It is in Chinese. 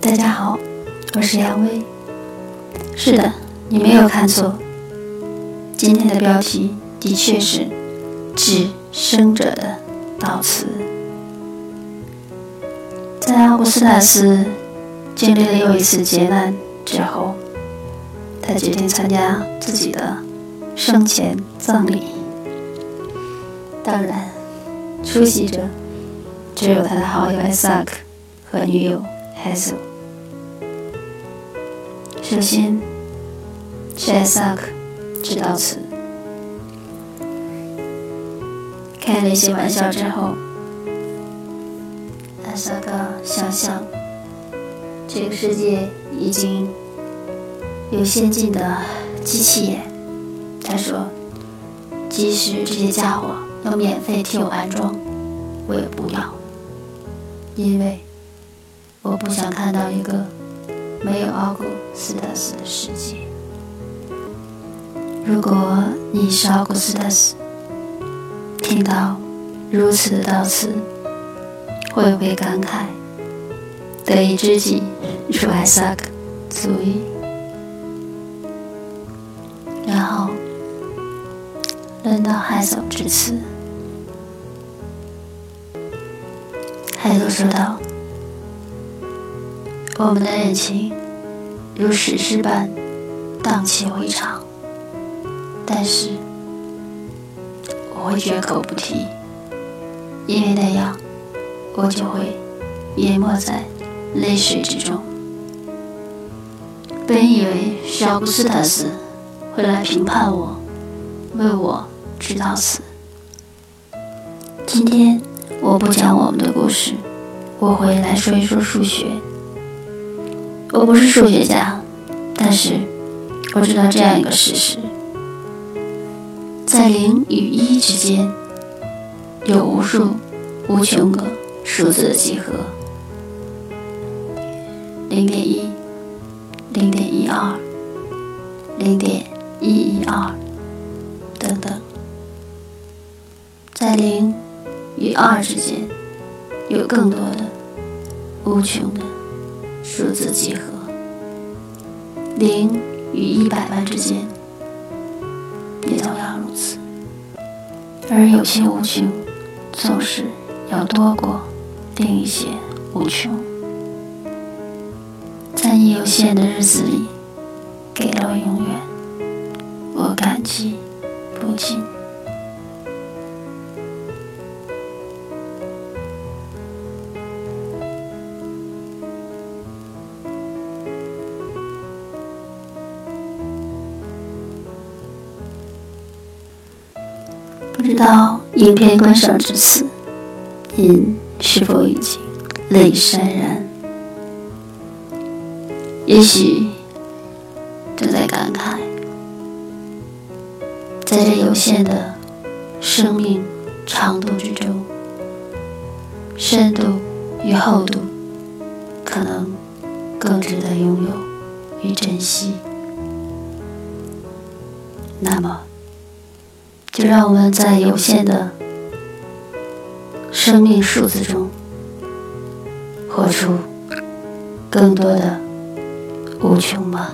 大家好，我是杨威。是的，你没有看错，今天的标题的确是致生者的悼词。在阿古斯塔斯经历了又一次劫难之后，他决定参加自己的生前葬礼。当然，出席者只有他的好友艾萨克和女友艾瑟。首先是艾萨克知道此，开了一些玩笑之后，艾萨克想象这个世界已经有先进的机器眼。他说：“即使这些家伙要免费替我安装，我也不要，因为我不想看到一个。”没有熬过斯塔斯的世界。如果你是奥古斯塔斯，听到如此的悼词，会不会感慨？得一知己如艾萨克，足矣。然后轮到海总致辞，海总说道。我们的恋情如史诗般荡气回肠，但是我会绝口不提，因为那样我就会淹没在泪水之中。本以为小布斯特斯会来评判我，为我直到死。今天我不讲我们的故事，我会来说一说数学。我不是数学家，但是我知道这样一个事实：在零与一之间，有无数、无穷个数字的集合。零点一、零点一二、零点一一二等等，在零与二之间，有更多的、无穷的。数字几何，零与一百万之间也同样如此，而有些无穷总是要多过另一些无穷。在你有限的日子里，给了我永远，我感激不尽。知道影片观赏至此，您是否已经泪潸然？也许正在感慨，在这有限的生命长度之中，深度与厚度可能更值得拥有与珍惜。那么。就让我们在有限的生命数字中，活出更多的无穷吧。